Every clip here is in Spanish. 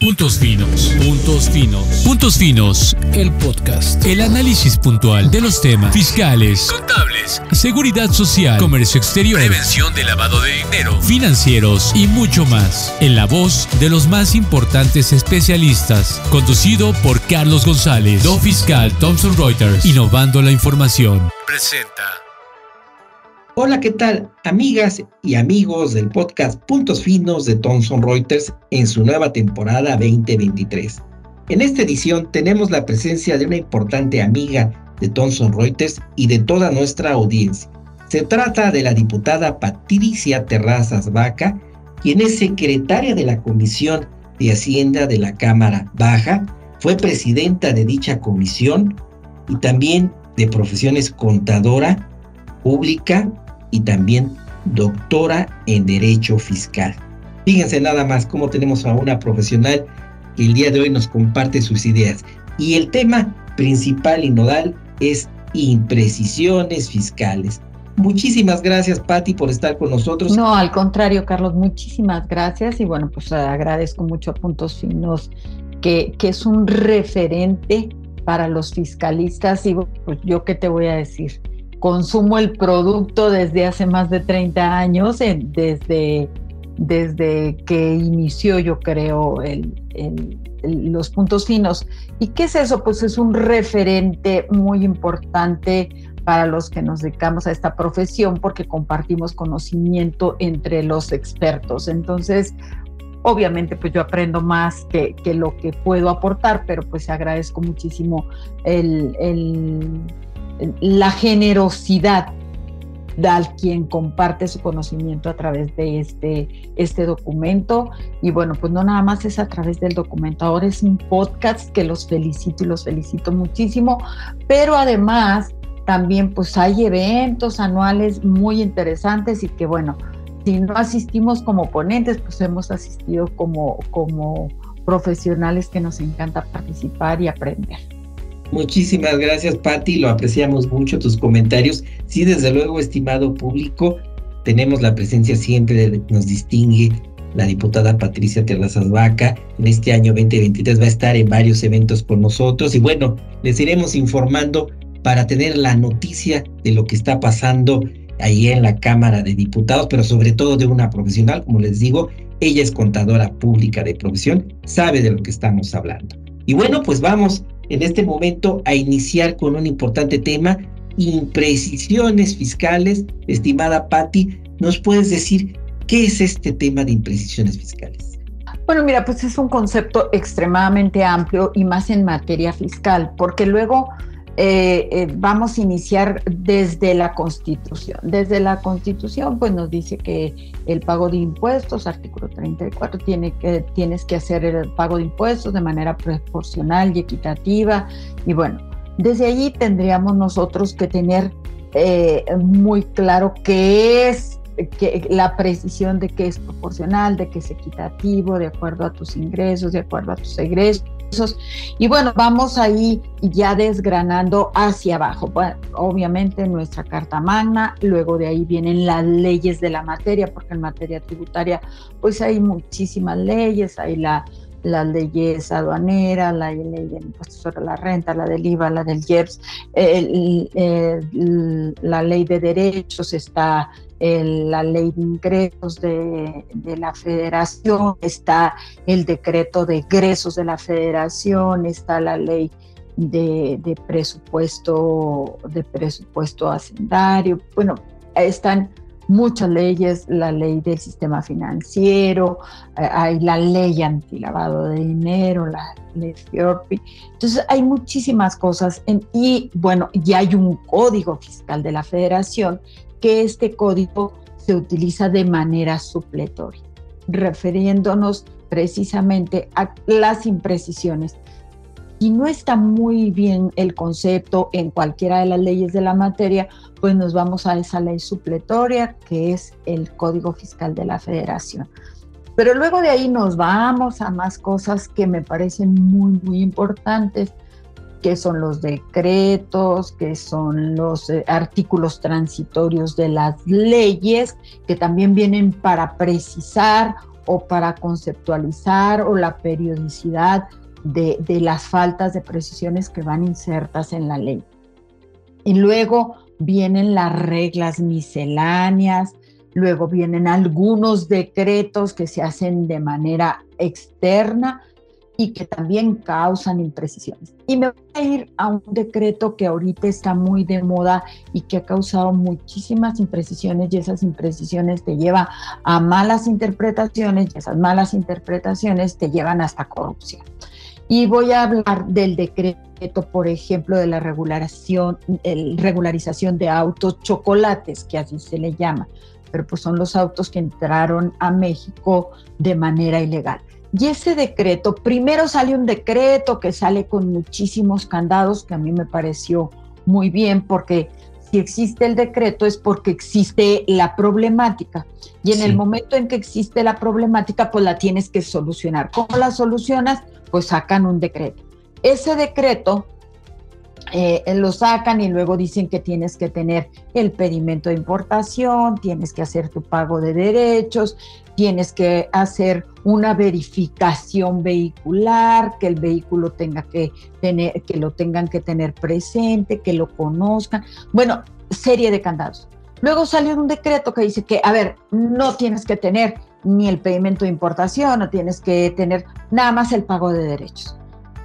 Puntos finos, puntos finos, puntos finos, el podcast, el análisis puntual de los temas fiscales, contables, seguridad social, comercio exterior, prevención de lavado de dinero, financieros y mucho más, en la voz de los más importantes especialistas, conducido por Carlos González, do fiscal Thomson Reuters, innovando la información. Presenta. Hola, ¿qué tal? Amigas y amigos del podcast Puntos Finos de Thomson Reuters en su nueva temporada 2023. En esta edición tenemos la presencia de una importante amiga de Thomson Reuters y de toda nuestra audiencia. Se trata de la diputada Patricia Terrazas Vaca, quien es secretaria de la Comisión de Hacienda de la Cámara Baja, fue presidenta de dicha comisión y también de profesiones contadora pública y también doctora en Derecho Fiscal. Fíjense nada más cómo tenemos a una profesional que el día de hoy nos comparte sus ideas. Y el tema principal y nodal es imprecisiones fiscales. Muchísimas gracias, Patti, por estar con nosotros. No, al contrario, Carlos, muchísimas gracias. Y bueno, pues agradezco mucho a Puntos Finos, que, que es un referente para los fiscalistas. Y pues yo qué te voy a decir consumo el producto desde hace más de 30 años, desde, desde que inició yo creo los puntos finos. ¿Y qué es eso? Pues es un referente muy importante para los que nos dedicamos a esta profesión porque compartimos conocimiento entre los expertos. Entonces, obviamente pues yo aprendo más que, que lo que puedo aportar, pero pues agradezco muchísimo el la generosidad de quien comparte su conocimiento a través de este, este documento. Y bueno, pues no nada más es a través del documento, ahora es un podcast que los felicito y los felicito muchísimo, pero además también pues hay eventos anuales muy interesantes y que bueno, si no asistimos como ponentes, pues hemos asistido como, como profesionales que nos encanta participar y aprender. Muchísimas gracias, Patti. Lo apreciamos mucho tus comentarios. Sí, desde luego, estimado público, tenemos la presencia siempre de nos distingue la diputada Patricia Terrazas Vaca. En este año 2023 va a estar en varios eventos con nosotros y bueno, les iremos informando para tener la noticia de lo que está pasando ahí en la Cámara de Diputados, pero sobre todo de una profesional, como les digo, ella es contadora pública de profesión, sabe de lo que estamos hablando. Y bueno, pues vamos en este momento a iniciar con un importante tema, imprecisiones fiscales. Estimada Patti, ¿nos puedes decir qué es este tema de imprecisiones fiscales? Bueno, mira, pues es un concepto extremadamente amplio y más en materia fiscal, porque luego eh, eh, vamos a iniciar desde la Constitución. Desde la Constitución, pues nos dice que el pago de impuestos, artículo 34, tiene que, tienes que hacer el pago de impuestos de manera proporcional y equitativa. Y bueno, desde allí tendríamos nosotros que tener eh, muy claro qué es que la precisión de que es proporcional, de que es equitativo, de acuerdo a tus ingresos, de acuerdo a tus egresos y bueno, vamos ahí ya desgranando hacia abajo. obviamente nuestra Carta Magna, luego de ahí vienen las leyes de la materia, porque en materia tributaria pues hay muchísimas leyes, hay la, las leyes aduaneras, la ley del impuesto sobre la renta, la del IVA, la del IEPS, la ley de derechos, está la ley de ingresos de, la federación, está el decreto de egresos de la federación, está la ley de, presupuesto, de presupuesto hacendario, bueno, están muchas leyes, la ley del sistema financiero, eh, hay la ley antilavado de dinero, la ley FIORPI. Entonces hay muchísimas cosas y bueno, ya hay un código fiscal de la federación que este código se utiliza de manera supletoria, refiriéndonos precisamente a las imprecisiones. Si no está muy bien el concepto en cualquiera de las leyes de la materia, pues nos vamos a esa ley supletoria que es el Código Fiscal de la Federación. Pero luego de ahí nos vamos a más cosas que me parecen muy, muy importantes que son los decretos, que son los eh, artículos transitorios de las leyes, que también vienen para precisar o para conceptualizar o la periodicidad de, las faltas de precisiones que van insertas en la ley. Y luego vienen las reglas misceláneas, luego vienen algunos decretos que se hacen de manera externa y que también causan imprecisiones. Y me voy a ir a un decreto que ahorita está muy de moda y que ha causado muchísimas imprecisiones y esas imprecisiones te llevan a malas interpretaciones y esas malas interpretaciones te llevan hasta corrupción. Y voy a hablar del decreto, por ejemplo, de la regularización, el regularización de autos chocolates, que así se le llama, pero pues son los autos que entraron a México de manera ilegal. Y ese decreto, primero sale un decreto que sale con muchísimos candados, que a mí me pareció muy bien, porque si existe el decreto es porque existe la problemática. Y en el momento en que existe la problemática, pues la tienes que solucionar. ¿Cómo la solucionas? Pues sacan un decreto. Ese decreto eh, lo sacan y luego dicen que tienes que tener el pedimento de importación, tienes que hacer tu pago de derechos, tienes que hacer una verificación vehicular, que el vehículo tenga que tener, que lo tengan que tener presente, que lo conozcan. Bueno, serie de candados. Luego salió un decreto que dice que, a ver, no tienes que tener ni el pedimento de importación, no tienes que tener nada más el pago de derechos.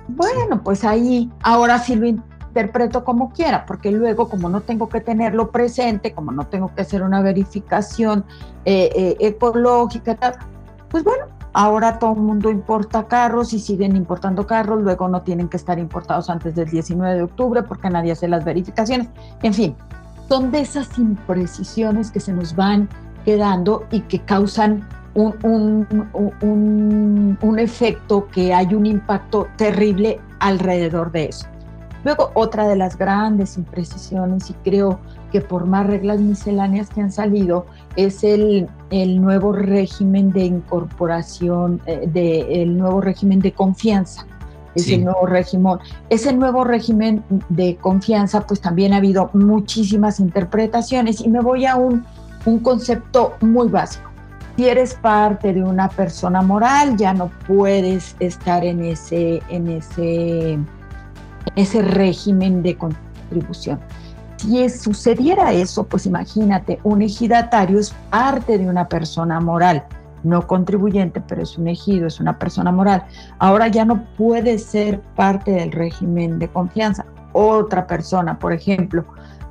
Bueno, pues ahí ahora sí lo, interpreto como quiera, porque luego como no tengo que tenerlo presente, como no tengo que hacer una verificación eh, eh, ecológica, pues bueno, ahora todo el mundo importa carros y siguen importando carros, luego no tienen que estar importados antes del 19 de octubre porque nadie hace las verificaciones, en fin, son de esas imprecisiones que se nos van quedando y que causan un, un, un, efecto que hay un impacto terrible alrededor de eso. Luego, otra de las grandes imprecisiones, y creo que por más reglas misceláneas que han salido, es el, el nuevo régimen de incorporación, eh, de, el nuevo régimen de confianza. Ese nuevo régimen, ese nuevo régimen de confianza, pues también ha habido muchísimas interpretaciones y me voy a un, un concepto muy básico. Si eres parte de una persona moral, ya no puedes estar en ese, en ese ese régimen de contribución. Si sucediera eso, pues imagínate, un ejidatario es parte de una persona moral, no contribuyente, pero es un ejido, es una persona moral. Ahora ya no puede ser parte del régimen de confianza. Otra persona, por ejemplo,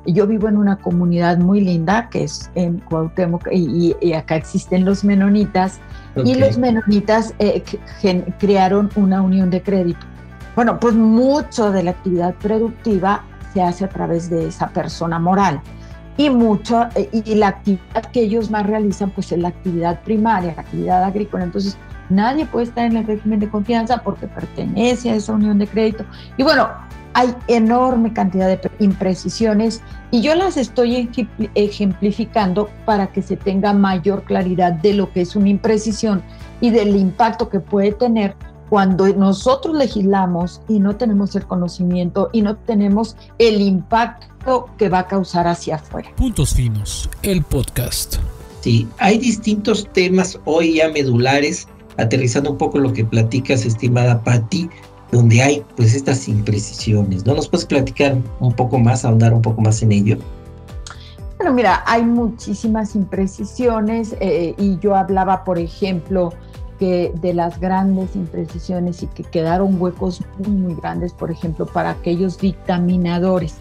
yo vivo en una comunidad muy linda que es en Cuauhtémoc y, acá existen los menonitas y los menonitas eh, crearon una unión de crédito bueno, pues mucho de la actividad productiva se hace a través de esa persona moral y mucho eh, y la actividad que ellos más realizan pues es la actividad primaria, la actividad agrícola. Entonces, nadie puede estar en el régimen de confianza porque pertenece a esa unión de crédito. Y bueno, hay enorme cantidad de imprecisiones y yo las estoy ejemplificando para que se tenga mayor claridad de lo que es una imprecisión y del impacto que puede tener cuando nosotros legislamos y no tenemos el conocimiento y no tenemos el impacto que va a causar hacia afuera. Puntos finos, el podcast. Sí, hay distintos temas hoy ya medulares, aterrizando un poco lo que platicas, estimada Patti, donde hay pues estas imprecisiones. ¿No nos puedes platicar un poco más, ahondar un poco más en ello? Bueno, mira, hay muchísimas imprecisiones eh, y yo hablaba, por ejemplo, de las grandes imprecisiones y que quedaron huecos muy, grandes, por ejemplo, para aquellos dictaminadores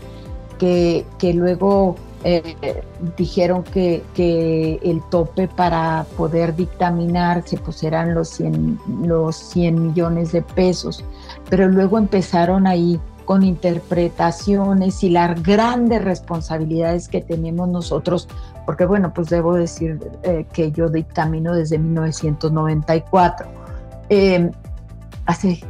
que, que luego eh, dijeron que, que, el tope para poder dictaminarse pues eran los 100, los 100 millones de pesos, pero luego empezaron ahí con interpretaciones y las grandes responsabilidades que tenemos nosotros porque bueno, pues debo decir eh, que yo dictamino desde 1994, em, hace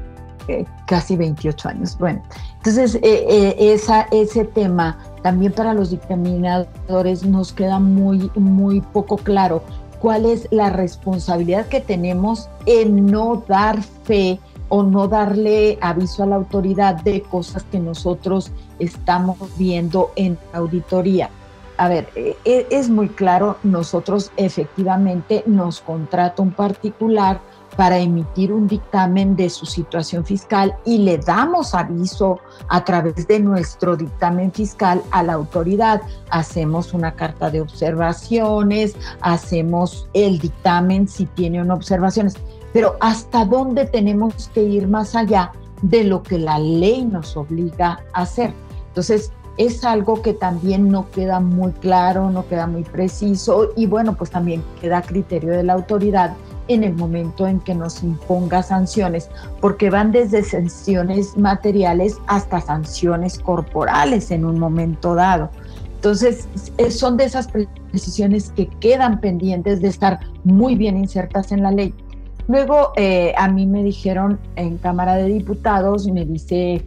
eh, casi 28 años. Bueno, entonces eh, ese tema también para los dictaminadores nos queda muy, muy poco claro cuál es la responsabilidad que tenemos en no dar fe o no darle aviso a la autoridad de cosas que nosotros estamos viendo en auditoría. A ver, e, e, es muy claro, nosotros efectivamente nos contrata un particular para emitir un dictamen de su situación fiscal y le damos aviso a través de nuestro dictamen fiscal a la autoridad. Hacemos una carta de observaciones, hacemos el dictamen si tiene observaciones, pero ¿hasta dónde tenemos que ir más allá de lo que la ley nos obliga a hacer? Entonces, es algo que también no queda muy claro, no queda muy preciso y bueno, pues también queda a criterio de la autoridad en el momento en que nos imponga sanciones, porque van desde sanciones materiales hasta sanciones corporales en un momento dado. Entonces, son de esas precisiones que quedan pendientes de estar muy bien insertas en la ley. Luego, eh, a mí me dijeron en Cámara de Diputados, me dice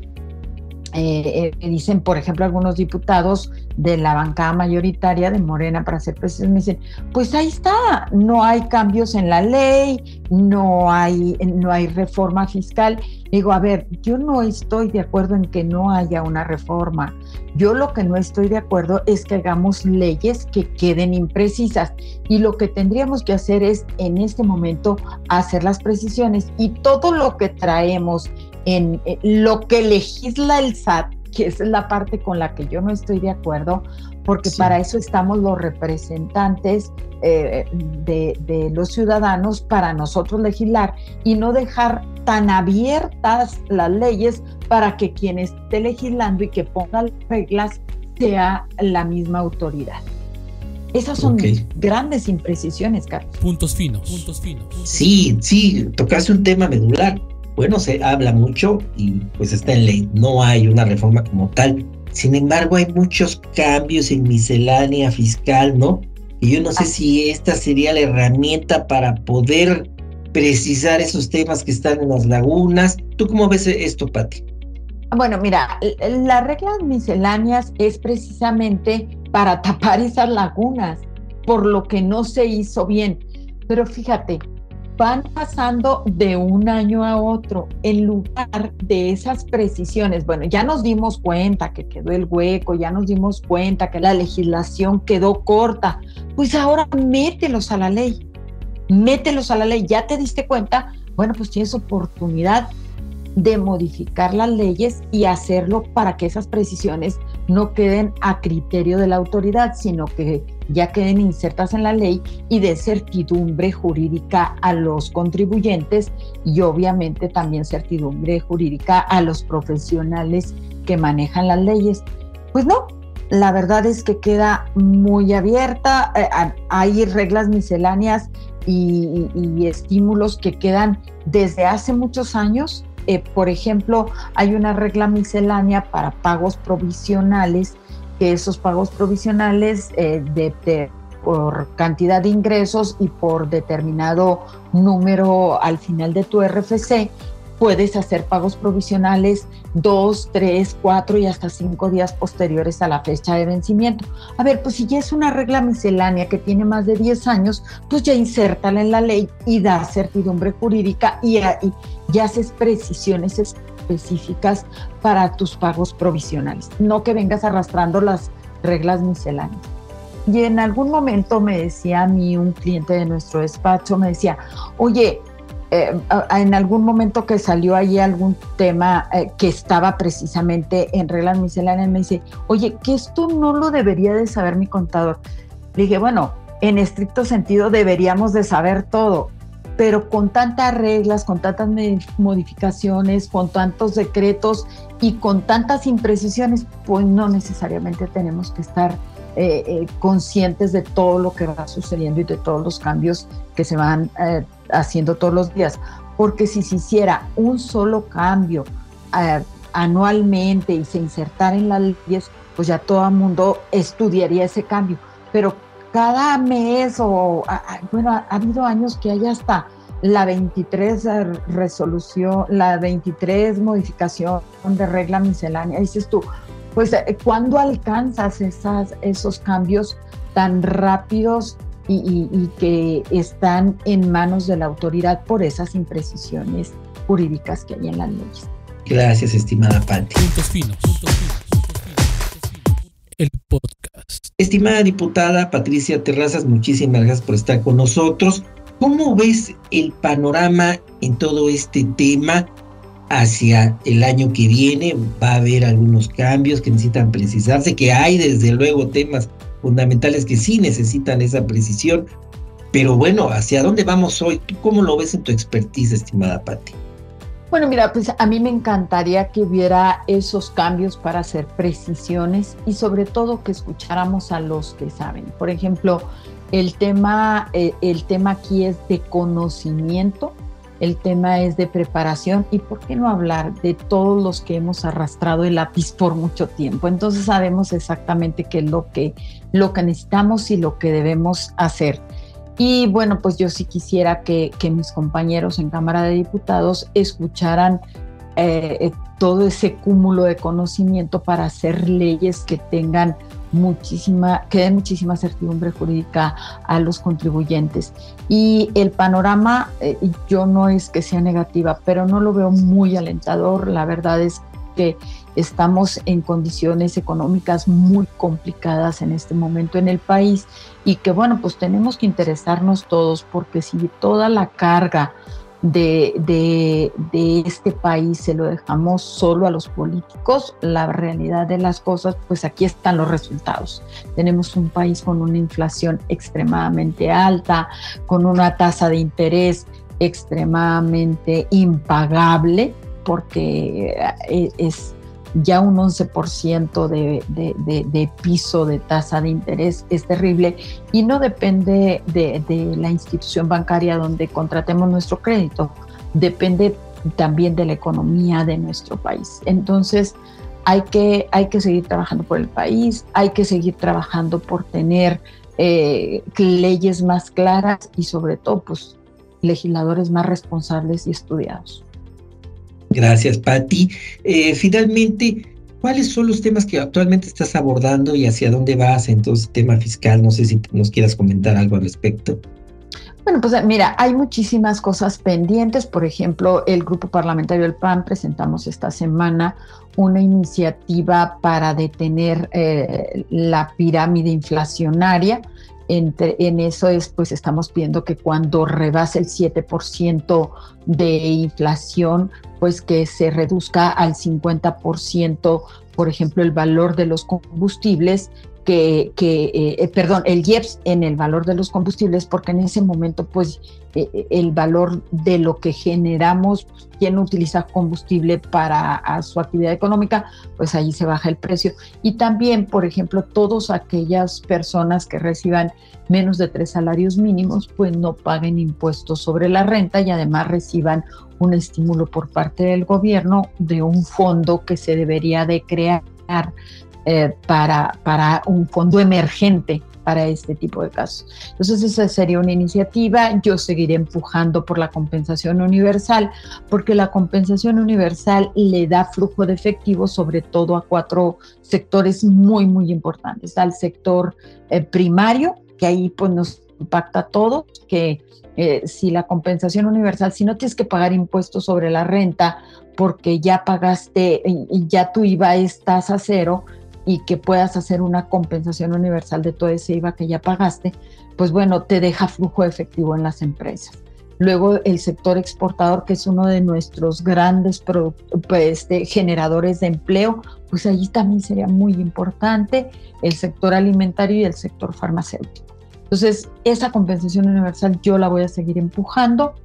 eh, eh, dicen, por ejemplo, algunos diputados de la bancada mayoritaria de Morena, para ser precisos, me dicen, pues ahí está, no hay cambios en la ley, no hay, no hay reforma fiscal. Digo, a ver, yo no estoy de acuerdo en que no haya una reforma. Yo lo que no estoy de acuerdo es que hagamos leyes que queden imprecisas. Y lo que tendríamos que hacer es, en este momento, hacer las precisiones. Y todo lo que traemos en eh, lo que legisla el SAT, que es la parte con la que yo no estoy de acuerdo, porque para eso estamos los representantes eh, de, los ciudadanos, para nosotros legislar y no dejar tan abiertas las leyes para que quien esté legislando y que ponga las reglas sea la misma autoridad. Esas son grandes imprecisiones, Carlos. Puntos finos. Puntos finos. Sí, sí, tocaste un tema medular bueno, se habla mucho y pues está en ley, no hay una reforma como tal. Sin embargo, hay muchos cambios en miscelánea fiscal, ¿no? Y yo no sé si esta sería la herramienta para poder precisar esos temas que están en las lagunas. ¿Tú cómo ves esto, Pati? Bueno, mira, las reglas misceláneas es precisamente para tapar esas lagunas, por lo que no se hizo bien. Pero fíjate, van pasando de un año a otro en lugar de esas precisiones. Bueno, ya nos dimos cuenta que quedó el hueco, ya nos dimos cuenta que la legislación quedó corta, pues ahora mételos a la ley, mételos a la ley, ya te diste cuenta, bueno, pues tienes oportunidad de modificar las leyes y hacerlo para que esas precisiones no queden a criterio de la autoridad, sino que ya queden insertas en la ley y de certidumbre jurídica a los contribuyentes y obviamente también certidumbre jurídica a los profesionales que manejan las leyes. Pues no, la verdad es que queda muy abierta, eh, hay reglas misceláneas y, y estímulos que quedan desde hace muchos años eh, por ejemplo, hay una regla miscelánea para pagos provisionales, que esos pagos provisionales eh, por cantidad de ingresos y por determinado número al final de tu RFC, puedes hacer pagos provisionales dos, tres, cuatro y hasta cinco días posteriores a la fecha de vencimiento. A ver, pues si ya es una regla miscelánea que tiene más de 10 años, pues ya insértala en la ley y da certidumbre jurídica y, y, haces precisiones específicas para tus pagos provisionales, no que vengas arrastrando las reglas misceláneas. Y en algún momento me decía a mí un cliente de nuestro despacho, me decía, oye, eh, en algún momento que salió ahí algún tema eh, que estaba precisamente en reglas misceláneas, me dice, oye, que esto no lo debería de saber mi contador. Le dije, bueno, en estricto sentido deberíamos de saber todo, pero con tantas reglas, con tantas modificaciones, con tantos decretos y con tantas imprecisiones, pues no necesariamente tenemos que estar eh, conscientes de todo lo que va sucediendo y de todos los cambios que se van haciendo todos los días, porque si se hiciera un solo cambio eh, anualmente y se insertara en las leyes, pues ya todo el mundo estudiaría ese cambio. Pero cada mes o, bueno, ha, habido años que hay hasta la 23 resolución, la 23 modificación de regla miscelánea. Dices tú, pues, eh, ¿cuándo alcanzas esas, esos cambios tan rápidos y, que están en manos de la autoridad por esas imprecisiones jurídicas que hay en las leyes. Gracias, estimada Patti. Puntos finos. El podcast. Estimada diputada Patricia Terrazas, muchísimas gracias por estar con nosotros. ¿Cómo ves el panorama en todo este tema hacia el año que viene? Va a haber algunos cambios que necesitan precisarse, que hay desde luego temas fundamentales que sí necesitan esa precisión, pero bueno, ¿hacia dónde vamos hoy? ¿Tú cómo lo ves en tu expertise, estimada Patti? Bueno, mira, pues a mí me encantaría que hubiera esos cambios para hacer precisiones y sobre todo que escucháramos a los que saben. Por ejemplo, el tema, eh, el tema aquí es de conocimiento, el tema es de preparación y por qué no hablar de todos los que hemos arrastrado el lápiz por mucho tiempo. Entonces sabemos exactamente qué es lo que, lo que necesitamos y lo que debemos hacer. Y bueno, pues yo sí quisiera que, mis compañeros en Cámara de Diputados escucharan eh, todo ese cúmulo de conocimiento para hacer leyes que tengan muchísima, que den muchísima certidumbre jurídica a los contribuyentes. Y el panorama, eh, yo no es que sea negativa, pero no lo veo muy alentador. La verdad es que estamos en condiciones económicas muy complicadas en este momento en el país y que bueno, pues tenemos que interesarnos todos porque si toda la carga de, de, este país se lo dejamos solo a los políticos, la realidad de las cosas, pues aquí están los resultados. Tenemos un país con una inflación extremadamente alta, con una tasa de interés extremadamente impagable, porque eh, es ya un 11% de, de, piso de tasa de interés es terrible y no depende de, la institución bancaria donde contratemos nuestro crédito, depende también de la economía de nuestro país. Entonces, hay que, hay que seguir trabajando por el país, hay que seguir trabajando por tener eh, leyes más claras y sobre todo, pues, legisladores más responsables y estudiados. Gracias, Patti. Eh, finalmente, ¿cuáles son los temas que actualmente estás abordando y hacia dónde vas en todo tema fiscal? No sé si nos quieras comentar algo al respecto. Bueno, pues mira, hay muchísimas cosas pendientes. Por ejemplo, el Grupo Parlamentario del PAN presentamos esta semana una iniciativa para detener eh, la pirámide inflacionaria en eso es, pues estamos viendo que cuando rebase el 7% de inflación, pues que se reduzca al 50%, por ejemplo, el valor de los combustibles que, eh, eh, perdón, el IEPS en el valor de los combustibles, porque en ese momento, pues, eh, el valor de lo que generamos, quien utiliza combustible para su actividad económica, pues ahí se baja el precio. Y también, por ejemplo, todas aquellas personas que reciban menos de tres salarios mínimos, pues no paguen impuestos sobre la renta y además reciban un estímulo por parte del gobierno de un fondo que se debería de crear eh, para, para un fondo emergente para este tipo de casos. Entonces esa sería una iniciativa. Yo seguiré empujando por la compensación universal, porque la compensación universal le da flujo de efectivo sobre todo a cuatro sectores muy, muy importantes. Al sector eh, primario, que ahí pues nos impacta a todos, que eh, si la compensación universal, si no tienes que pagar impuestos sobre la renta porque ya pagaste ya tu IVA estás a cero, y que puedas hacer una compensación universal de todo ese IVA que ya pagaste, pues bueno, te deja flujo efectivo en las empresas. Luego el sector exportador, que es uno de nuestros grandes pues, este, generadores de empleo, pues allí también sería muy importante el sector alimentario y el sector farmacéutico. Entonces, esa compensación universal yo la voy a seguir empujando.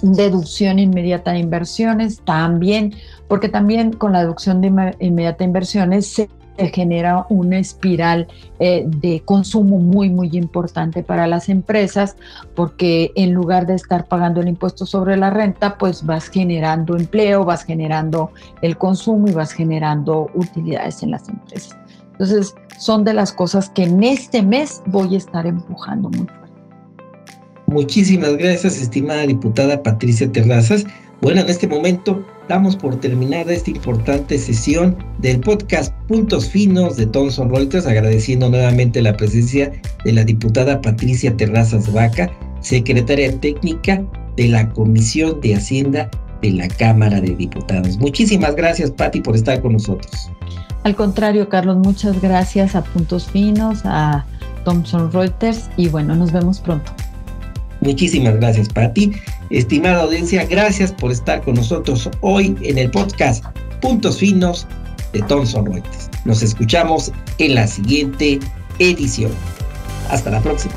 Deducción inmediata de inversiones también, porque también con la deducción de inmediata de inversiones se genera una espiral eh, de consumo muy, muy importante para las empresas, porque en lugar de estar pagando el impuesto sobre la renta, pues vas generando empleo, vas generando el consumo y vas generando utilidades en las empresas. Entonces, son de las cosas que en este mes voy a estar empujando muy fuerte. Muchísimas gracias, estimada diputada Patricia Terrazas. Bueno, en este momento damos por terminada esta importante sesión del podcast Puntos Finos de Thomson Reuters, agradeciendo nuevamente la presencia de la diputada Patricia Terrazas Vaca, secretaria técnica de la Comisión de Hacienda de la Cámara de Diputados. Muchísimas gracias, Pati, por estar con nosotros. Al contrario, Carlos, muchas gracias a Puntos Finos, a Thomson Reuters y bueno, nos vemos pronto. Muchísimas gracias para ti, estimada audiencia. Gracias por estar con nosotros hoy en el podcast Puntos Finos de Thomson Reuters. Nos escuchamos en la siguiente edición. Hasta la próxima.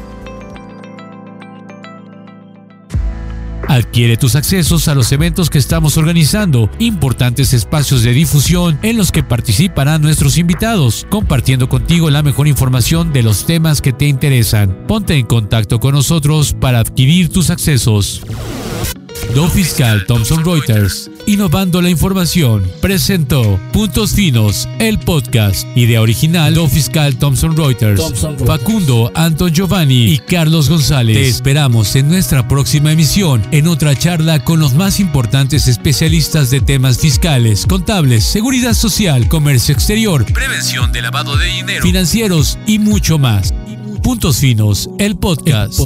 Adquiere tus accesos a los eventos que estamos organizando, importantes espacios de difusión en los que participarán nuestros invitados, compartiendo contigo la mejor información de los temas que te interesan. Ponte en contacto con nosotros para adquirir tus accesos. Do Fiscal Thomson Reuters, innovando la información, presentó Puntos Finos, el podcast, idea original Do Fiscal Thomson Reuters, Facundo, Anton Giovanni y Carlos González. Te esperamos en nuestra próxima emisión, en otra charla con los más importantes especialistas de temas fiscales, contables, seguridad social, comercio exterior, prevención de lavado de dinero, financieros y mucho más. Puntos Finos, el podcast.